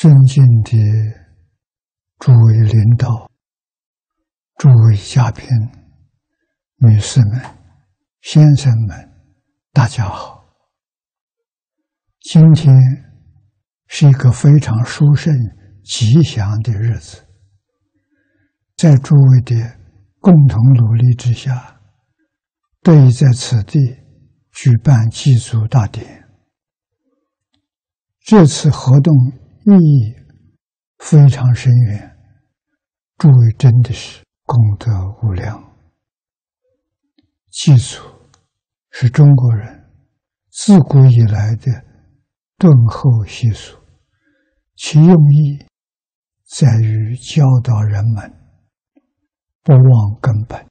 尊敬的诸位领导、诸位嘉宾、女士们、先生们，大家好！今天是一个非常殊胜、吉祥的日子，在诸位的共同努力之下，得以在此地举办祭祖大典。这次活动。意义非常深远，诸位真的是功德无量。祭祖是中国人自古以来的敦厚习俗，其用意在于教导人们不忘根本、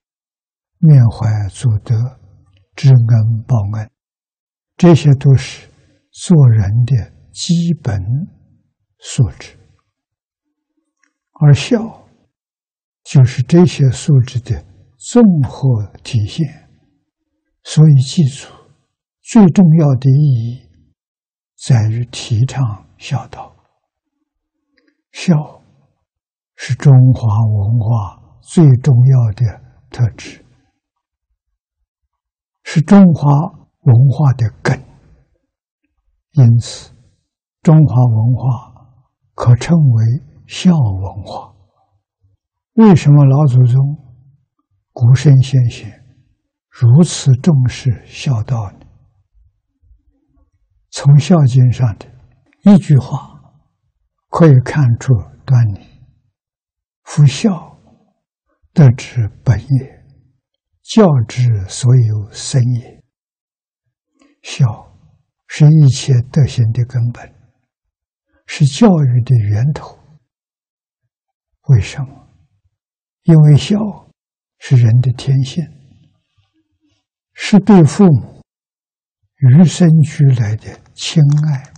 缅怀祖德、知恩报恩，这些都是做人的基本。素质，而孝就是这些素质的综合体现。所以，记住最重要的意义在于提倡孝道。孝是中华文化最重要的特质，是中华文化的根。因此，中华文化。可称为孝文化。为什么老祖宗、古圣先贤如此重视孝道呢？从《孝经》上的一句话可以看出端倪：“夫孝，德之本也，教之所有生也。”孝是一切德行的根本。是教育的源头。为什么？因为孝是人的天性，是对父母与生俱来的亲爱。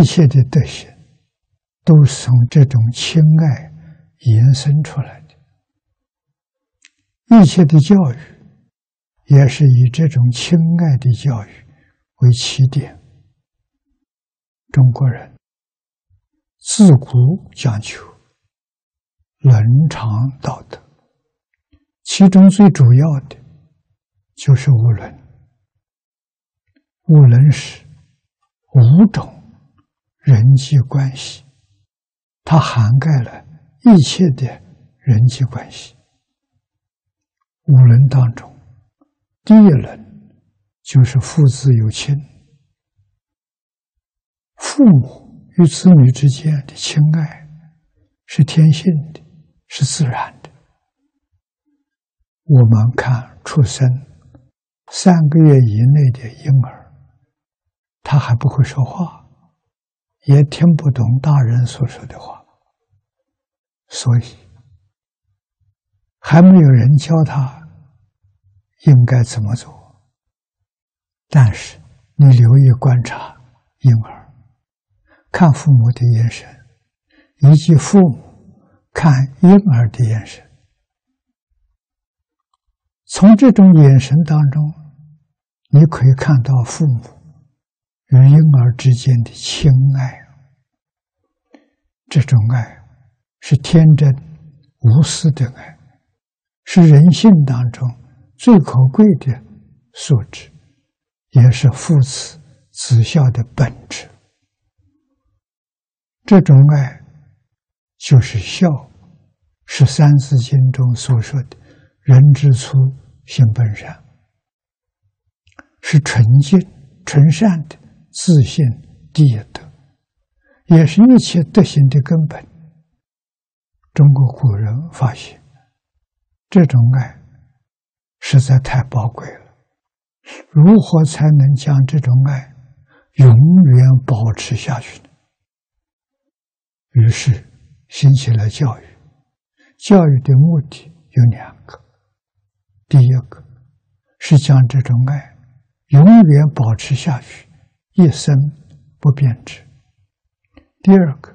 一切的德行都是从这种亲爱延伸出来的，一切的教育也是以这种亲爱的教育为起点。中国人自古讲求伦常道德，其中最主要的就是五伦。五伦是五种人际关系，它涵盖了一切的人际关系。五伦当中，第一伦就是父子有亲。父母与子女之间的亲爱是天性的，是自然的。我们看出生三个月以内的婴儿，他还不会说话，也听不懂大人所说的话，所以还没有人教他应该怎么做。但是你留意观察婴儿。看父母的眼神，以及父母看婴儿的眼神，从这种眼神当中，你可以看到父母与婴儿之间的亲爱。这种爱是天真无私的爱，是人性当中最可贵的素质，也是父慈子孝的本质。这种爱就是孝，是《三字经》中所说的“人之初，性本善”，是纯净、纯善的自信第一德，也是一切德行的根本。中国古人发现，这种爱实在太宝贵了。如何才能将这种爱永远保持下去呢？于是兴起了教育。教育的目的有两个：第一个是将这种爱永远保持下去，一生不变质；第二个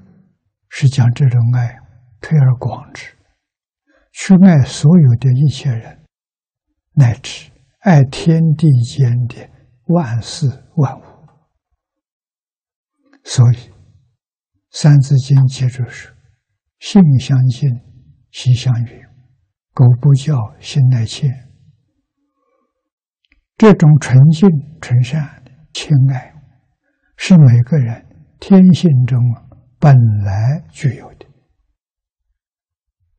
是将这种爱推而广之，去爱所有的一切人，乃至爱天地间的万事万物。所以，《三字经》接着说：“性相近。”习相远，苟不教，心乃迁。这种纯净、纯善的亲爱，是每个人天性中本来具有的。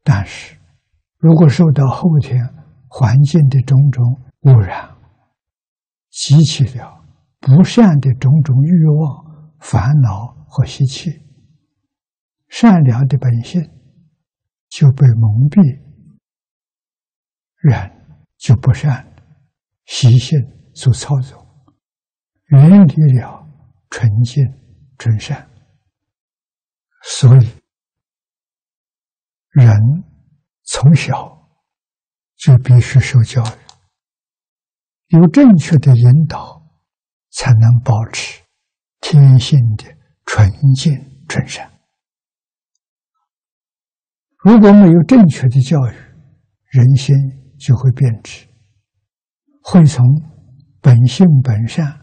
但是，如果受到后天环境的种种污染，激起了不善的种种欲望、烦恼和习气，善良的本性。就被蒙蔽，人就不善习性所操纵，远离了纯净纯善。所以，人从小就必须受教育，有正确的引导，才能保持天性的纯净纯善。如果没有正确的教育，人心就会变质，会从本性本善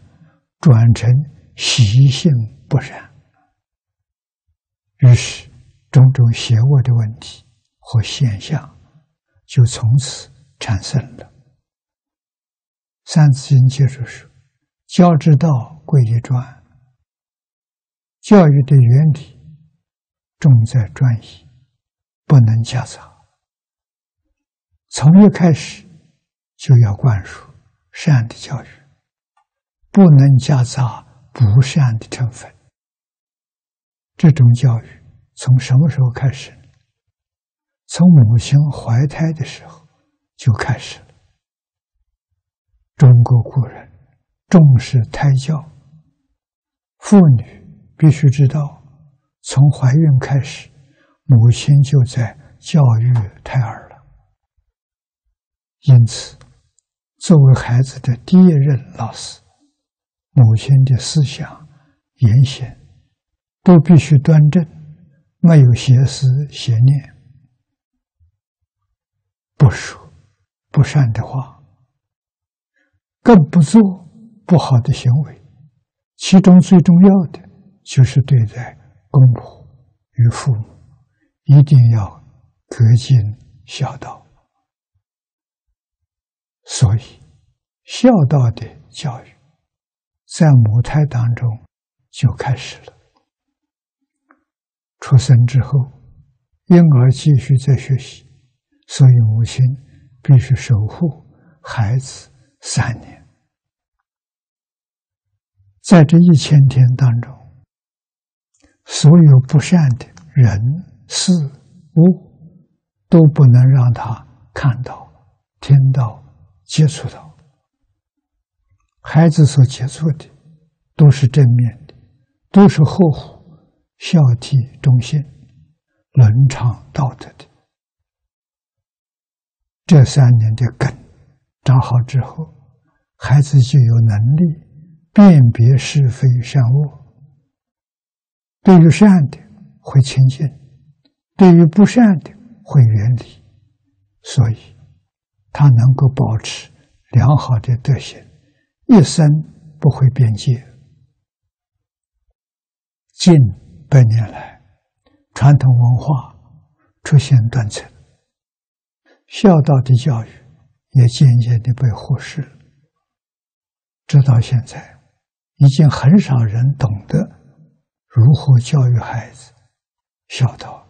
转成习性不善，于是种种邪恶的问题和现象就从此产生了。《三字经》接着说：“教之道，贵以专。”教育的原理重在专一。不能夹杂，从一开始就要灌输善的教育，不能夹杂不善的成分。这种教育从什么时候开始？从母亲怀胎的时候就开始了。中国古人重视胎教，妇女必须知道，从怀孕开始。母亲就在教育胎儿了，因此，作为孩子的第一任老师，母亲的思想言行都必须端正，没有邪思邪念，不说不善的话，更不做不好的行为。其中最重要的就是对待公婆与父母。一定要恪尽孝道，所以孝道的教育在母胎当中就开始了。出生之后，婴儿继续在学习，所以母亲必须守护孩子三年。在这一千天当中，所有不善的人。事物都不能让他看到、听到、接触到。孩子所接触的都是正面的，都是呵护、孝悌、忠信、伦常道德的。这三年的根长好之后，孩子就有能力辨别是非善恶，对于善的会亲近。对于不善的会远离，所以他能够保持良好的德行，一生不会变节。近百年来，传统文化出现断层，孝道的教育也渐渐的被忽视了。直到现在，已经很少人懂得如何教育孩子孝道。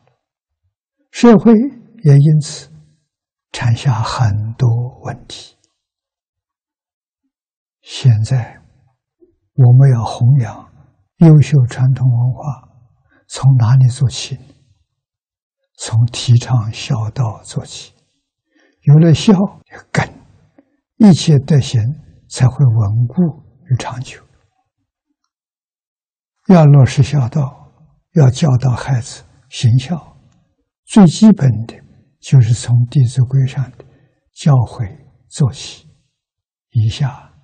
社会也因此产下很多问题。现在我们要弘扬优秀传统文化，从哪里做起？从提倡孝道做起，有了孝根，一切德行才会稳固与长久。要落实孝道，要教导孩子行孝，最基本的就是从《弟子规》上的教诲做起。以下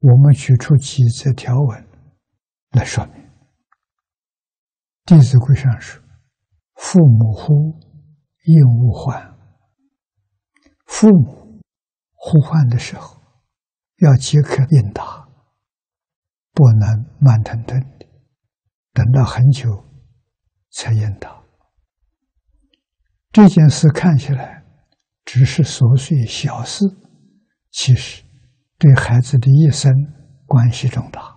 我们举出几则条文来说明，《弟子规》上说：“父母呼，应勿唤。”父母呼唤的时候，要即刻应答，不能慢腾腾的。等到很久才应答，这件事看起来只是琐碎小事，其实对孩子的一生关系重大。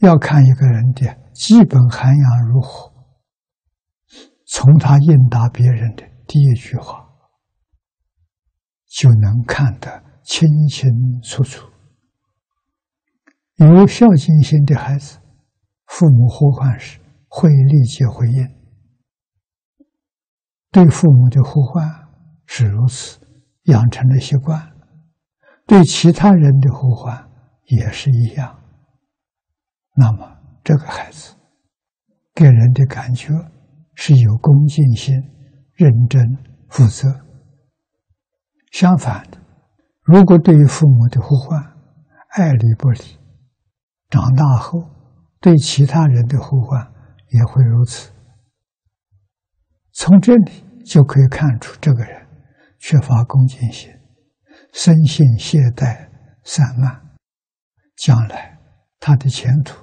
要看一个人的基本涵养如何，从他应答别人的第一句话就能看得清清楚楚。有孝敬心的孩子，父母呼唤时会立即回应。对父母的呼唤是如此，养成了习惯；对其他人的呼唤也是一样。那么，这个孩子给人的感觉是有恭敬心、认真负责。相反的，如果对于父母的呼唤爱理不理，长大后，对其他人的呼唤也会如此。从这里就可以看出，这个人缺乏恭敬心，生性懈怠散漫，将来他的前途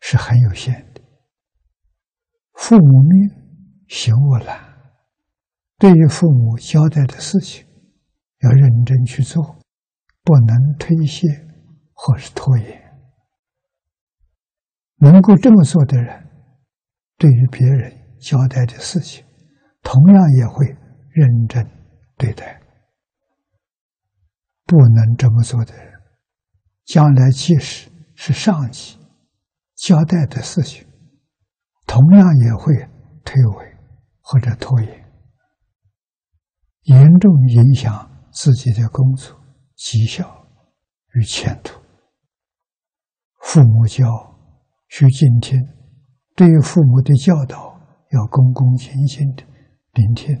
是很有限的。父母命，行勿懒。对于父母交代的事情，要认真去做，不能推卸或是拖延。能够这么做的人，对于别人交代的事情，同样也会认真对待；不能这么做的人，将来即使是上级交代的事情，同样也会推诿或者拖延，严重影响自己的工作绩效与前途。父母教。需静听，对于父母的教导要恭恭敬敬的聆听。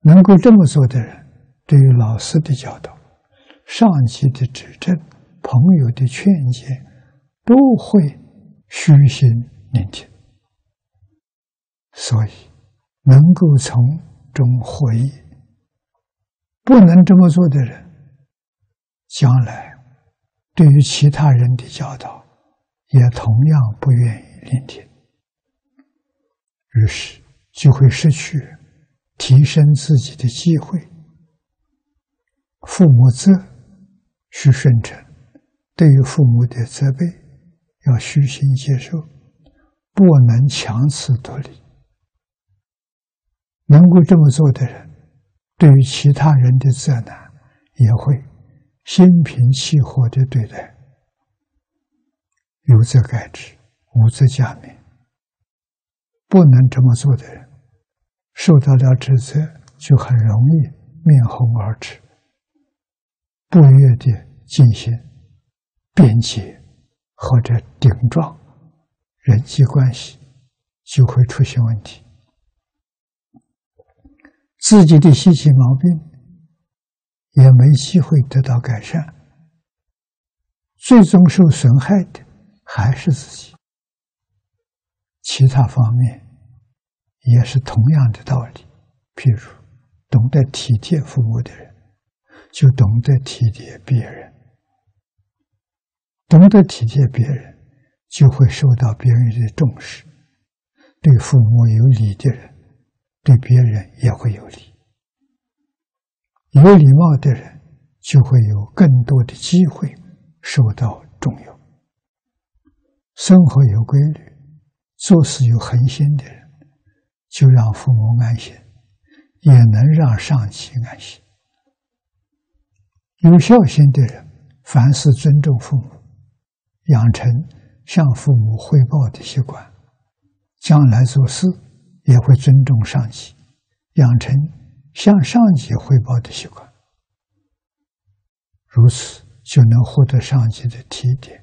能够这么做的人，对于老师的教导、上级的指正、朋友的劝诫，都会虚心聆听。所以，能够从中获益。不能这么做的人，将来对于其他人的教导，也同样不愿意聆听，于是就会失去提升自己的机会。父母责须顺承，对于父母的责备要虚心接受，不能强词夺理。能够这么做的人，对于其他人的责难，也会心平气和的对待。有则改之，无则加勉。不能这么做的人，受到了指责，就很容易面红耳赤，不悦的进行辩解或者顶撞，人际关系就会出现问题，自己的习气毛病也没机会得到改善，最终受损害的。还是自己，其他方面也是同样的道理。譬如，懂得体贴父母的人，就懂得体贴别人；懂得体贴别人，就会受到别人的重视。对父母有礼的人，对别人也会有礼。有礼貌的人，就会有更多的机会受到重用。生活有规律，做事有恒心的人，就让父母安心，也能让上级安心。有孝心的人，凡事尊重父母，养成向父母汇报的习惯，将来做事也会尊重上级，养成向上级汇报的习惯，如此就能获得上级的提点，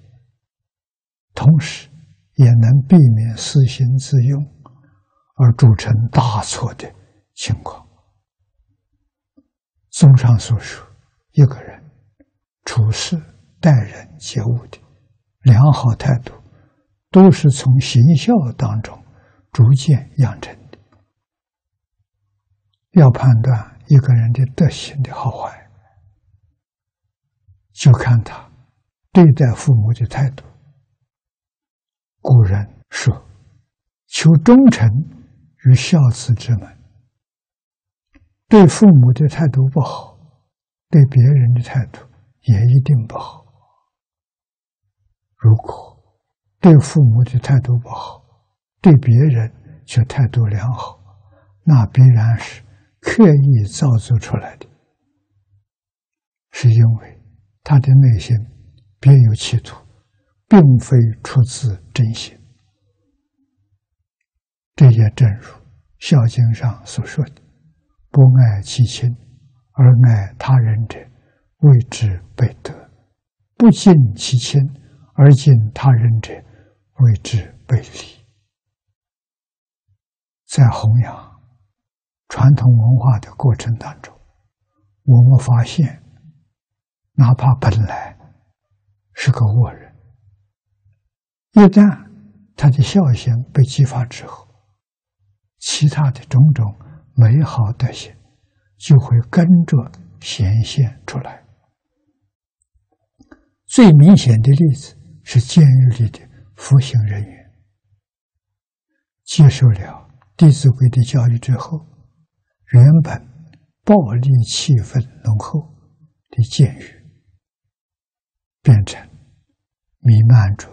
同时也能避免私心自用而铸成大错的情况。综上所述，一个人处事待人接物的良好态度，都是从行孝当中逐渐养成的。要判断一个人的德行的好坏，就看他对待父母的态度。古人说：“求忠诚于孝子之门。”对父母的态度不好，对别人的态度也一定不好。如果对父母的态度不好，对别人却态度良好，那必然是。刻意造作出来的，是因为他的内心别有企图，并非出自真心。这也正如《孝经》上所说的：“不爱其亲而爱他人者，谓之悖德；不敬其亲而敬他人者，谓之悖礼。”在弘扬。传统文化的过程当中，我们发现，哪怕本来是个恶人，一旦他的孝心被激发之后，其他的种种美好德行就会跟着显现出来。最明显的例子是监狱里的服刑人员，接受了《弟子规》的教育之后。原本暴力气氛浓厚的监狱，变成弥漫着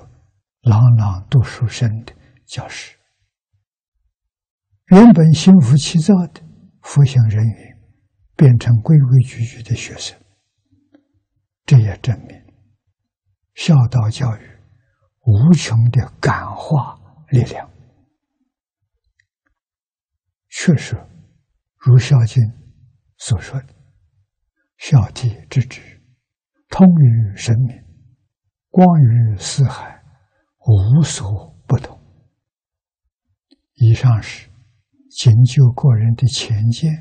朗朗读书声的教室；原本心浮气躁的服刑人员，变成规规矩矩的学生。这也证明孝道教育无穷的感化力量，确实。如《孝经》所说的：“孝悌之职，通于神明，光于四海，无所不同。”以上是仅就个人的浅见，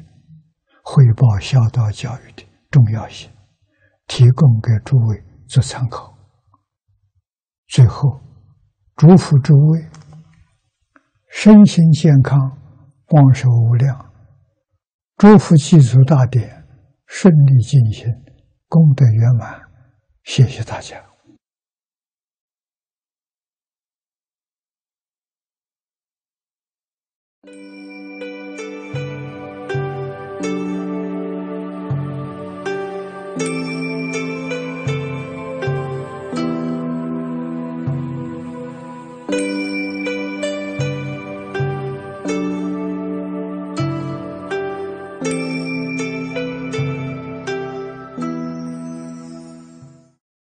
汇报孝道教育的重要性，提供给诸位做参考。最后，祝福诸位身心健康，光寿无量。祝福祭祖大典顺利进行，功德圆满。谢谢大家。